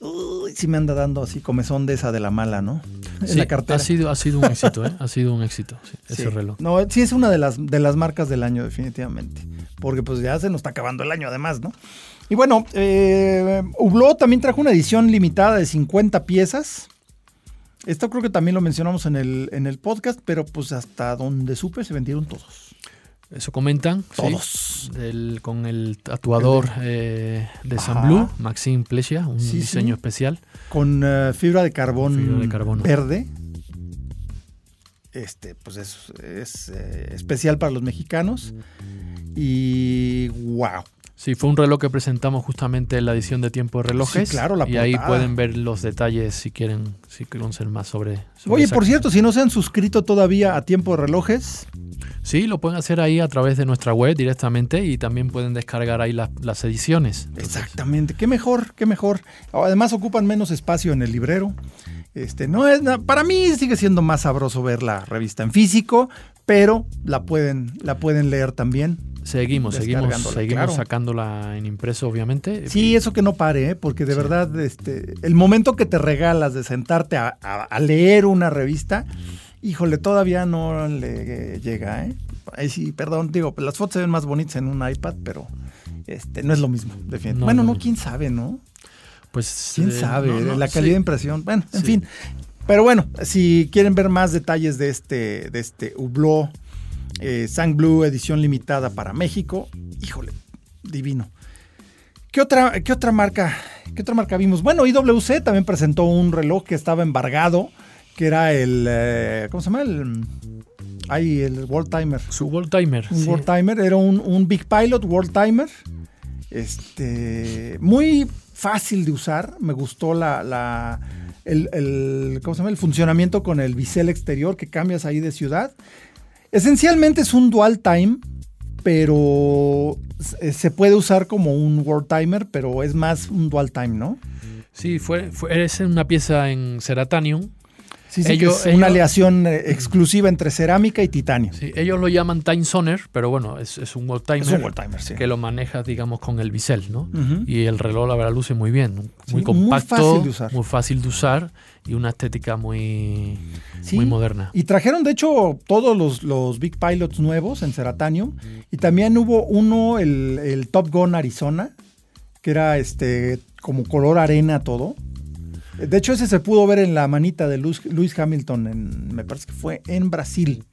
uy, sí me anda dando así comezón de esa de la mala, ¿no? En Sí, la cartera. Ha sido, ha sido un éxito, ¿eh? Ha sido un éxito sí, ese reloj. No, sí es una de las, de las marcas del año, definitivamente. Porque pues ya se nos está acabando el año además, ¿no? Y bueno, eh, Hublot también trajo una edición limitada de 50 piezas. Esto creo que también lo mencionamos en el, en el podcast, pero pues hasta donde supe se vendieron todos. Eso comentan. sí, Todos. del- con el tatuador eh, de Ajá. San Blue, Maxime Plesia, un Sí, diseño sí. especial. Con eh, fibra de carbón Fibra de carbono. verde. Este, pues es, es eh, especial para los mexicanos. Y wow. Sí, fue un reloj que presentamos justamente en la edición de Tiempo de Relojes. Sí, claro, la Y ahí pueden ver los detalles si quieren, si conocer más sobre. sobre Oye, por cierto, si no se han suscrito todavía a Tiempo de Relojes, Sí, lo pueden hacer ahí a través de nuestra web directamente y también pueden descargar ahí las, las ediciones. Entonces, Exactamente, qué mejor, qué mejor. Además ocupan menos espacio en el librero. Este, no es para mí sigue siendo más sabroso ver la revista en físico, pero la pueden la pueden leer también. Seguimos, seguimos, seguimos claro. sacándola en impreso, obviamente. Sí, eso que no pare, ¿eh? porque de Sí. verdad este el momento que te regalas de sentarte a, a- a leer una revista, híjole, todavía no le llega, ¿eh? Ahí sí, perdón, digo, las fotos se ven más bonitas en un iPad, pero este no es lo mismo, definitivamente. No, bueno, no, no, no. quién sabe, ¿no? Pues ¿Quién eh, sabe? no, no, la sí. calidad de impresión. Bueno, en Sí. fin. Pero bueno, si quieren ver más detalles de este, de este Hublot eh, Sang Blue edición limitada para México, híjole, divino. ¿Qué otra, qué otra marca? ¿Qué otra marca vimos? Bueno, IWC también presentó un reloj que estaba embargado, que era el eh, ¿cómo se llama? El ay, el World Timer. Su World Timer. Un sí. World Timer, era un, un Big Pilot World Timer. Este, muy fácil de usar. Me gustó la, el, ¿cómo se llama? el funcionamiento con el bisel exterior que cambias ahí de ciudad. Esencialmente es un dual time, pero se se puede usar como un World Timer, pero es más un dual time, ¿no? Sí, fue, fue, es una pieza en Ceratanium. Sí, sí, que Ellos- es una ellos- aleación eh, exclusiva entre cerámica y titanio. Sí, ellos lo llaman Time Zoner, pero bueno, es, es un World Timer. Es un World Timer, sí. que lo manejas, digamos, con el bisel, ¿no? Y el reloj, la verdad, luce muy bien. Sí, Muy muy compacto, fácil de usar. muy fácil de usar y una estética muy, Sí. muy moderna. Y trajeron, de hecho, todos los, los Big Pilots nuevos en Ceratanium. Y también hubo uno, el, el Top Gun Arizona, que era este como color arena todo. De hecho, ese se pudo ver en la manita de Lewis Hamilton, en- me parece que fue en Brasil.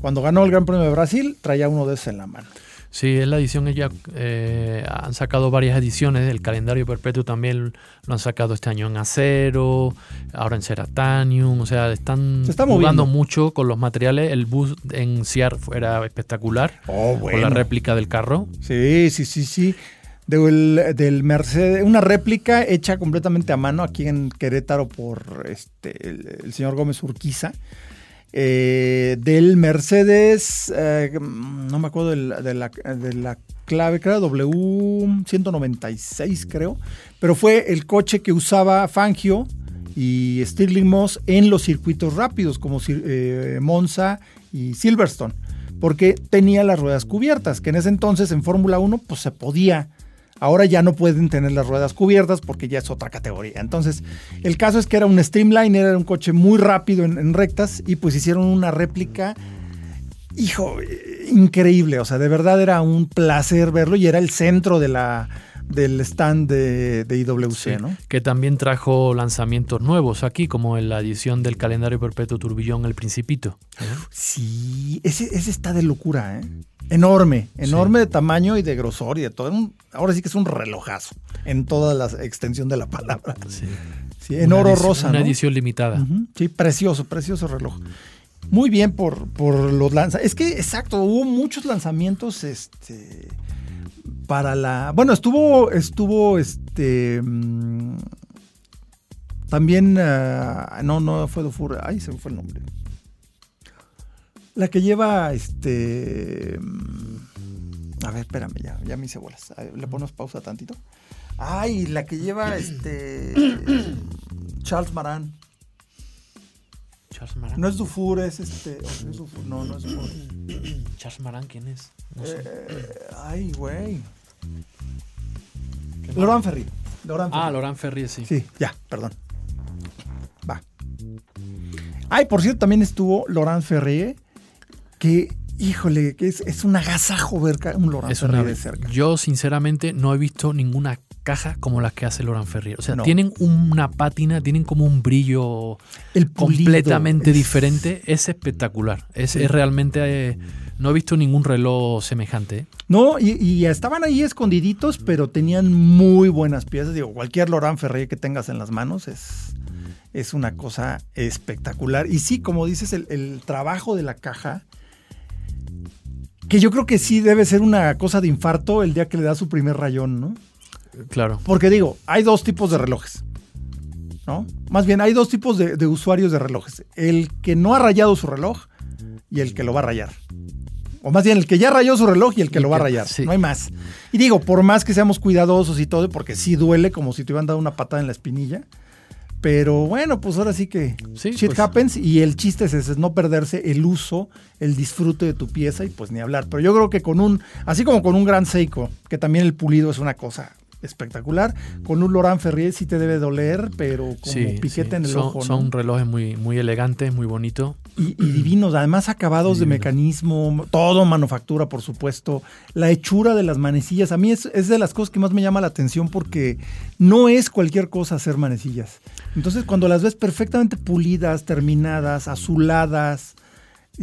Cuando ganó el Gran Premio de Brasil, traía uno de esos en la mano. Sí, es la edición, ella eh, han sacado varias ediciones, el calendario perpetuo también lo han sacado este año en acero, ahora en ceratanium, o sea, están Se está jugando moviendo. mucho con los materiales, el bus en Ciar era espectacular, Oh, con la réplica del carro. Sí, sí, sí, sí. Del, Mercedes, una réplica hecha completamente a mano aquí en Querétaro por este, el, señor Gómez Urquiza. eh, del Mercedes, eh, no me acuerdo de la, de la clave, creo, W196, creo. Pero fue el coche que usaba Fangio y Stirling Moss en los circuitos rápidos, como eh, Monza y Silverstone porque tenía las ruedas cubiertas, que en ese entonces en Fórmula 1 pues se podía. Ahora ya no pueden tener las ruedas cubiertas porque ya es otra categoría. Entonces, el caso es que era un Streamliner, era un coche muy rápido en, en rectas y pues hicieron una réplica, hijo, eh, increíble. O sea, de verdad era un placer verlo y era el centro de la, del stand de, de IWC, Sí, ¿no? Que también trajo lanzamientos nuevos aquí, como en la edición del calendario perpetuo Turbillón El Principito. ¿eh? Sí, ese, ese está de locura, ¿eh? Enorme, enorme de tamaño y de grosor y de todo. Un- ahora sí que es un relojazo en toda la extensión de la palabra. Sí. Sí, en Una oro edición- rosa. Una ¿no? edición limitada. Sí, precioso, precioso reloj. Muy bien por, por los lanzamientos. Es que, exacto, hubo muchos lanzamientos este, para la. Bueno, estuvo, estuvo este. mm, también. ah, no, no fue Dufour. Ay, se me fue el nombre. La que lleva este. mm, A ver, espérame, ya, ya me hice bolas. Ver, Le ponemos pausa tantito. Ay, la que lleva este. Charles Maran. Charles Maran. No es Dufour, es este. o es Dufour, No, no es Dufour. Charles Maran, ¿quién es? No sé. Eh, ay, güey. ¿Qué Laurent Ferry. Laurent Ah, Ferry. Laurent Ferrier, sí. Sí, ya, perdón. Va. Ay, por cierto, también estuvo Laurent Ferrier, que, híjole, que es, es un agasajo ver un Laurent Es Ferrier una- de cerca. Yo, sinceramente, no he visto ninguna caja como las que hace Laurent Ferrier. O sea, No. tienen una pátina, tienen como un brillo El completamente es- diferente. Es espectacular. Es, es realmente. eh, no he visto ningún reloj semejante. No, y, y estaban ahí escondiditos, pero tenían muy buenas piezas. Digo, cualquier Laurent Ferrier que tengas en las manos es, es una cosa espectacular. Y sí, como dices, el, el trabajo de la caja, que yo creo que sí debe ser una cosa de infarto el día que le da su primer rayón, ¿no? Claro. Porque digo, hay dos tipos de relojes. ¿No? Más bien, hay dos tipos de, de usuarios de relojes. El que no ha rayado su reloj y el que lo va a rayar. O más bien, el que ya rayó su reloj y el que Y lo va a rayar. sí. No hay más. Y digo, por más que seamos cuidadosos y todo, porque sí duele como si te hubieran dado una patada en la espinilla. Pero bueno, pues ahora sí que Sí, shit pues- happens y el chiste es ese, es no perderse el uso, el disfrute de tu pieza y pues ni hablar. Pero yo creo que con un, así como con un gran Seiko, que también el pulido es una cosa espectacular, con un Laurent Ferrier sí te debe doler, pero como Sí, piquete sí. en el son, ojo. ¿no? son relojes muy, muy elegantes, muy bonitos. y, y divinos, además acabados de mecanismo, todo manufactura, por supuesto. La hechura de las manecillas, a mí es, es de las cosas que más me llama la atención porque no es cualquier cosa hacer manecillas. Entonces, cuando las ves perfectamente pulidas, terminadas, azuladas,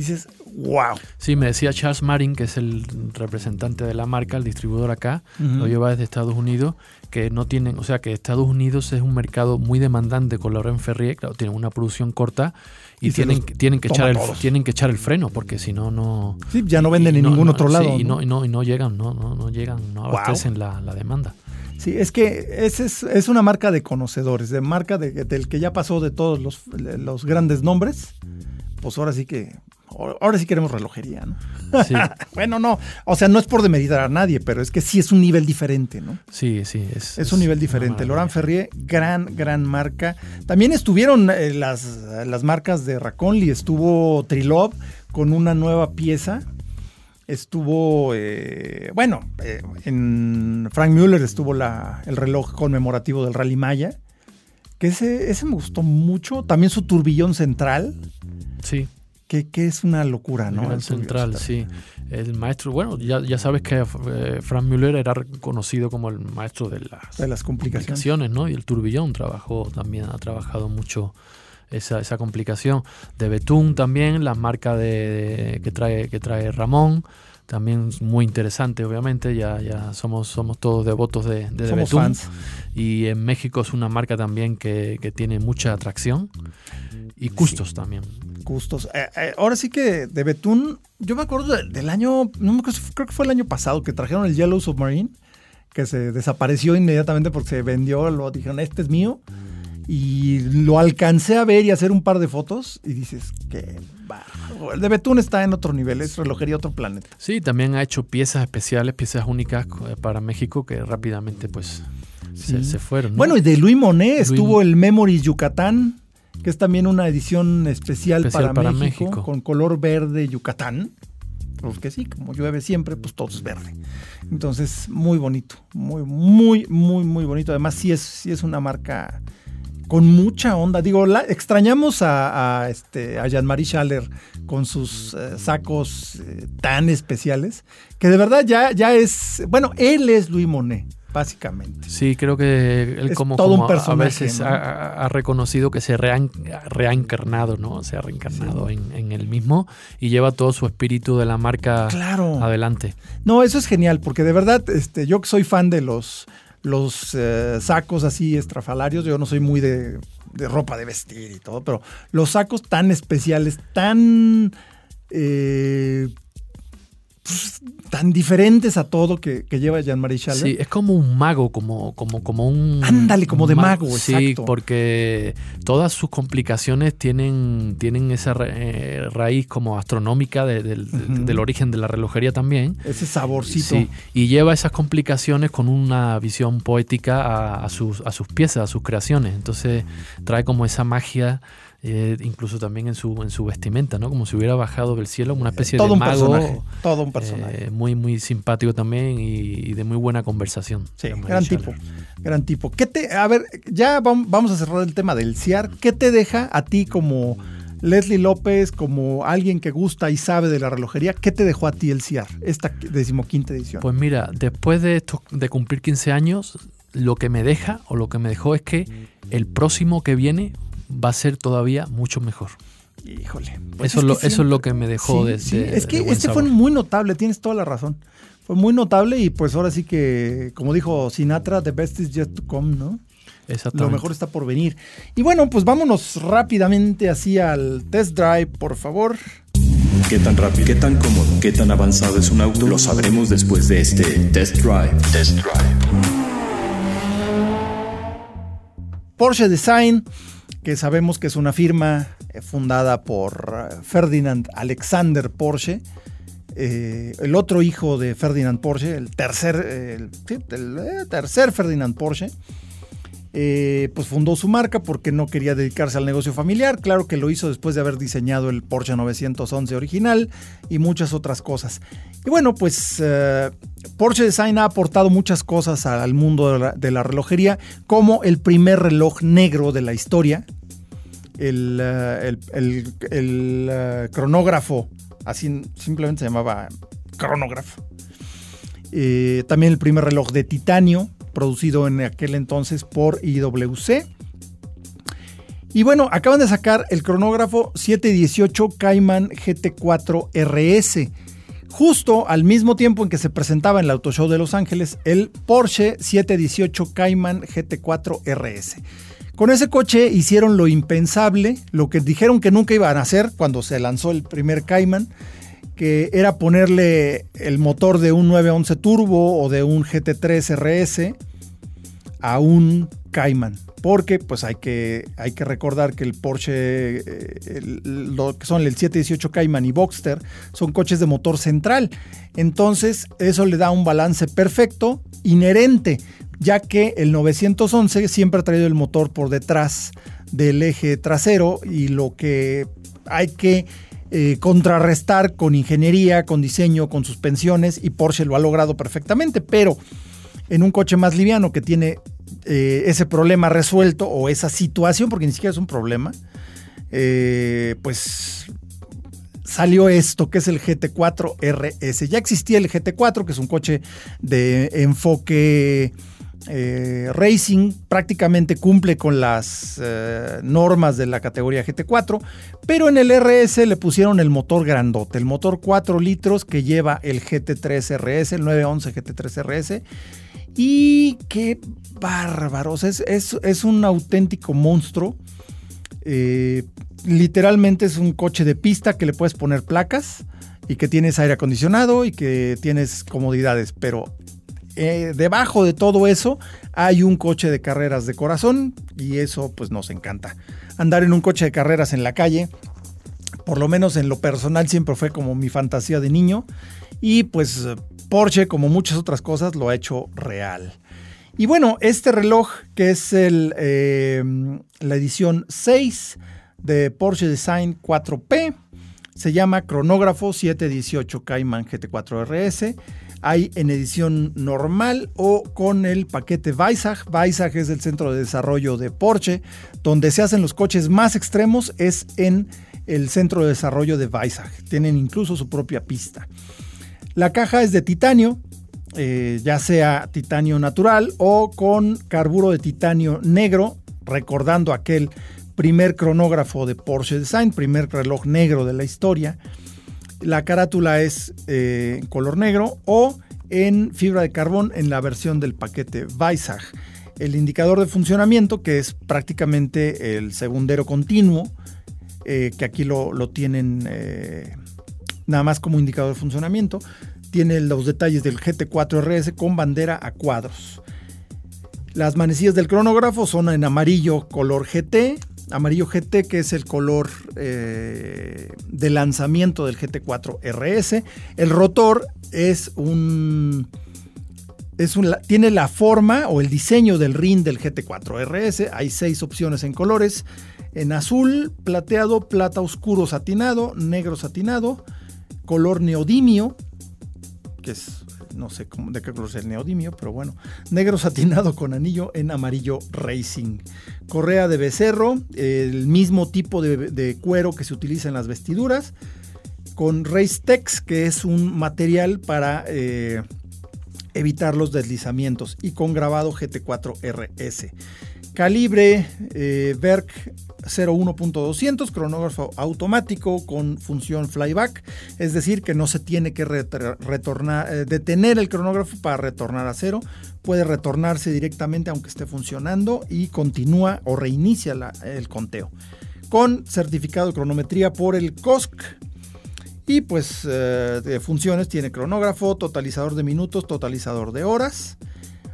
dices, wow. Sí, me decía Charles Marin, que es el representante de la marca, el distribuidor acá, lo lleva desde Estados Unidos, que no tienen, o sea, que Estados Unidos es un mercado muy demandante con Laurent Ferrier, claro, tienen una producción corta y, tienen, tienen que echar el tienen que echar el freno porque si no no Sí, ya no venden en no- ningún no, otro sí, lado. y ¿no? y no, y no llegan, no, no, no llegan, no Wow. abastecen la, la demanda. Sí, es que ese es, es una marca de conocedores, de marca de- del que ya pasó de todos los, los grandes nombres. Pues ahora sí que, ahora sí queremos relojería, ¿no? Sí, Bueno, no, o sea, no es por demeritar a nadie, pero es que sí es un nivel diferente, ¿no? sí, sí. Es, Es un nivel diferente. Laurent Ferrier, gran, gran marca. También estuvieron eh, las, las marcas de Raconli, estuvo Trilov con una nueva pieza. Estuvo, eh, bueno, eh, en Frank Müller estuvo la, el reloj conmemorativo del Rally Maya, que ese, ese me gustó mucho. También su turbillón central, Sí, que, que es una locura, ¿no? El central, sí. El maestro, bueno, ya, ya sabes que eh, Frank Müller era conocido como el maestro de las De las complicaciones. complicaciones, ¿no? Y el turbillón trabajó también, ha trabajado mucho esa, esa complicación. De Betún también, la marca de, que, trae, que trae Ramón, también muy interesante, obviamente, ya, ya somos, somos todos devotos de, de, Somos Betún. fans. Y en México es una marca también que, que tiene mucha atracción y custos también. Gustos. Eh, eh, ahora sí que de Betún, yo me acuerdo de- del año, no me acuerdo, creo que fue el año pasado que trajeron el Yellow Submarine, que se desapareció inmediatamente porque se vendió, lo dijeron, este es mío. Y lo alcancé a ver y hacer un par de fotos y dices, que el de Betún está en otro nivel, es relojería otro planeta. Sí, también ha hecho piezas especiales, piezas únicas eh, para México que rápidamente pues se, Sí. se fueron. ¿no? Bueno, y de Louis Monet Louis- estuvo el Memories Yucatán, que es también una edición especial, Especial para, para México, México. con color verde Yucatán. Porque sí, como llueve siempre, pues todo es verde. Entonces, muy bonito, muy, muy, muy, muy bonito. Además, sí es, sí es una marca con mucha onda. Digo, la, extrañamos a, a, este, a Jean-Marie Schaller con sus eh, sacos eh, tan especiales, que de verdad ya, ya es, bueno, él es Louis Monet, básicamente. Sí, creo que él Es como, todo un como personaje, a veces ¿no? ha, ha- ha reconocido que se reha, reha encarnado, ¿no? Se ha reencarnado en, en él mismo y lleva todo su espíritu de la marca Claro. adelante. No, eso es genial, porque de verdad, este, yo que soy fan de los, los eh, sacos así estrafalarios, yo no soy muy de, de ropa de vestir y todo, pero los sacos tan especiales, tan... eh, tan diferentes a todo que, que lleva Jean-Marie Schaller. Sí, es como un mago, como, como, como un... Ándale, como de un mago, Sí, exacto. porque todas sus complicaciones tienen, tienen esa ra- eh, raíz como astronómica de- del origen de la relojería también. Ese saborcito. Sí, y lleva esas complicaciones con una visión poética a, a sus, a sus piezas, a sus creaciones. Entonces trae como esa magia, eh, incluso también en su, en su vestimenta, ¿no? Como si hubiera bajado del cielo una especie todo de un mago. personaje. Todo un personaje. eh, muy, muy simpático también y, y de muy buena conversación. Sí, gran tipo, gran tipo. ¿Qué te, a ver, ya vam- vamos a cerrar el tema del CIAR. ¿Qué te deja a ti como Leslie López, como alguien que gusta y sabe de la relojería? ¿Qué te dejó a ti el CIAR, esta decimoquinta edición? Pues mira, después de, estos, de cumplir 15 años, lo que me deja o lo que me dejó es que el próximo que viene va a ser todavía mucho mejor. Híjole. pues eso, es lo, que eso es lo que me dejó Sí, de, sí, de- Es que de este fue muy notable, tienes toda la razón. Fue muy notable y pues ahora sí que, como dijo Sinatra, the best is yet to come, ¿no? Lo mejor está por venir. Y bueno, pues vámonos rápidamente así al test drive, por favor. ¿Qué tan rápido, qué tan cómodo, qué tan avanzado es un auto? Lo sabremos después de este test drive. Test drive. Porsche Design, que sabemos que es una firma eh, fundada por eh, Ferdinand Alexander Porsche. Eh, el otro hijo de Ferdinand Porsche, el tercer, el, tercer Ferdinand Porsche, eh, pues fundó su marca porque no quería dedicarse al negocio familiar. Claro que lo hizo después de haber diseñado el Porsche 911 original y muchas otras cosas. Y bueno, pues Porsche Design ha aportado muchas cosas al mundo de la, relojería, como el primer reloj negro de la historia, el, el cronógrafo Así simplemente se llamaba cronógrafo. Eh, también el primer reloj de titanio, producido en aquel entonces por IWC. Y bueno, acaban de sacar el cronógrafo 718 Cayman GT4 RS. Justo al mismo tiempo en que se presentaba en el Auto Show de Los Ángeles el Porsche 718 Cayman GT4 RS. Con ese coche hicieron lo impensable, lo que dijeron que nunca iban a hacer cuando se lanzó el primer Cayman, que era ponerle el motor de un 911 Turbo o de un GT3 RS a un Cayman. Porque pues hay que, hay que recordar que el Porsche, eh, lo que son el 718 Cayman y Boxster, son coches de motor central. Entonces eso le da un balance perfecto, inherente ya que el 911 siempre ha traído el motor por detrás del eje trasero y lo que hay que eh, contrarrestar con ingeniería, con diseño, con suspensiones y Porsche lo ha logrado perfectamente, pero en un coche más liviano que tiene eh, ese problema resuelto o esa situación, porque ni siquiera es un problema, eh, pues salió esto, que es el GT4 RS. Ya existía el GT4, que es un coche de enfoque eh, Racing prácticamente cumple con las eh, normas de la categoría GT4, pero en el RS le pusieron el motor grandote, el motor 4 litros que lleva el GT3 RS, el 911 GT3 RS. Y qué bárbaros, es, es, un auténtico monstruo. Eh, literalmente es un coche de pista que le puedes poner placas y que tienes aire acondicionado y que tienes comodidades, pero eh, debajo de todo eso hay un coche de carreras de corazón y eso pues nos encanta. Andar en un coche de carreras en la calle, por lo menos en lo personal siempre fue como mi fantasía de niño y pues Porsche como muchas otras cosas lo ha hecho real. Y bueno, este reloj que es el, eh, la edición 6 de Porsche Design 4P se llama Cronógrafo 718 Cayman GT4 RS hay en edición normal o con el paquete Weissach. Weissach es el centro de desarrollo de Porsche, donde se hacen los coches más extremos es en el centro de desarrollo de Weissach. Tienen incluso su propia pista. La caja es de titanio, eh, ya sea titanio natural o con carburo de titanio negro, recordando aquel primer cronógrafo de Porsche Design, primer reloj negro de la historia. La carátula es eh, en color negro o en fibra de carbón en la versión del paquete Weissach. El indicador de funcionamiento, que es prácticamente el segundero continuo, eh, que aquí lo, tienen eh, nada más como indicador de funcionamiento, tiene los detalles del GT4 RS con bandera a cuadros. Las manecillas del cronógrafo son en amarillo color GT, amarillo GT, que es el color eh, de lanzamiento del GT4 RS. El rotor es un, es un, tiene la forma o el diseño del ring del GT4 RS. Hay seis opciones en colores. En azul, plateado, plata oscuro satinado, negro satinado, color neodimio, que es no sé cómo, de qué color es el neodimio, pero bueno, negro satinado con anillo en amarillo racing. Correa de becerro, el mismo tipo de, cuero que se utiliza en las vestiduras, con Race Tex, que es un material para eh, evitar los deslizamientos, y con grabado GT4 RS. Calibre eh, 01.200, cronógrafo automático con función flyback, es decir, que no se tiene que retornar, eh, detener el cronógrafo para retornar a cero, puede retornarse directamente aunque esté funcionando y continúa o reinicia el conteo. Con certificado de cronometría por el COSC, y pues eh, de funciones tiene cronógrafo, totalizador de minutos, totalizador de horas,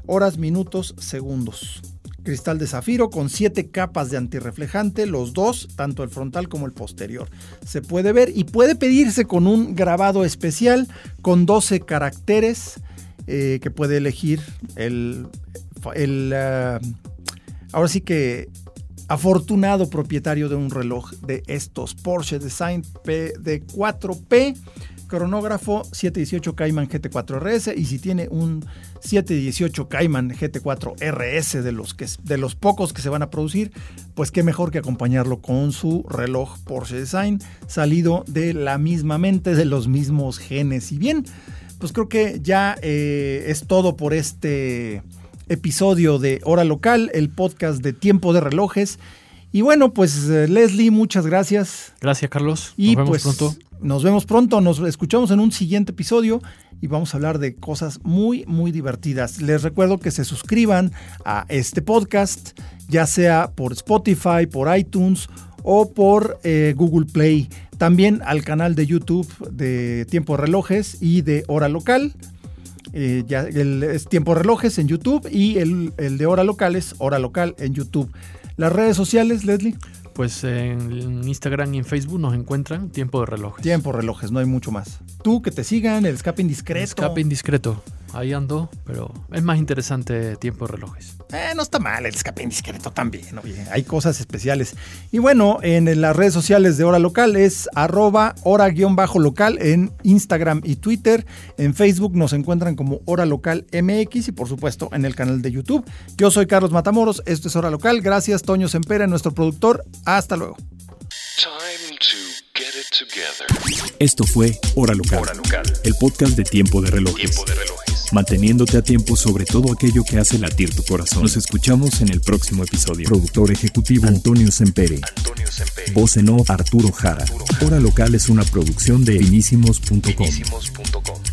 horas, minutos, segundos. Cristal de zafiro con 7 capas de antirreflejante, los dos, tanto el frontal como el posterior. Se puede ver y puede pedirse con un grabado especial con 12 caracteres eh, que puede elegir el, uh, ahora sí que afortunado propietario de un reloj de estos Porsche Design P de 4P, cronógrafo 718 Cayman GT4 RS y si tiene un 718 Cayman GT4 RS de los, que, de los pocos que se van a producir, pues qué mejor que acompañarlo con su reloj Porsche Design salido de la misma mente, de los mismos genes. Y bien, pues creo que ya eh, es todo por este episodio de Hora Local, el podcast de Tiempo de Relojes. Y bueno, pues eh, Leslie, muchas gracias. Gracias, Carlos. Y vemos pues, pronto. Nos vemos pronto, nos escuchamos en un siguiente episodio y vamos a hablar de cosas muy, muy divertidas. Les recuerdo que se suscriban a este podcast, ya sea por Spotify, por iTunes o por eh, Google Play. También al canal de YouTube de Tiempo Relojes y de Hora Local. Eh, ya el, es Tiempo Relojes en YouTube y el, el de Hora Local es Hora Local en YouTube. Las redes sociales, Leslie. Pues en Instagram y en Facebook nos encuentran Tiempo de Relojes. Tiempo Relojes, no hay mucho más. Tú, que te sigan, el escape indiscreto. escape indiscreto. Ahí ando, pero es más interesante Tiempo de Relojes. Eh, no está mal el escape indiscreto también, hay cosas especiales. Y bueno, en las redes sociales de Hora Local es arroba hora-local en Instagram y Twitter. En Facebook nos encuentran como Hora Local MX y por supuesto en el canal de YouTube. Yo soy Carlos Matamoros, esto es Hora Local. Gracias Toño Sempera, nuestro productor. Hasta luego. Esto fue Hora Local, Hora Local, el podcast de Tiempo de Relojes. Tiempo de Relojes. Manteniéndote a tiempo sobre todo aquello que hace latir tu corazón. Nos escuchamos en el próximo episodio. Productor ejecutivo Antonio Sempere. Antonio Sempere. Voz en off Arturo Jara. Hora Local es una producción de finísimos.com.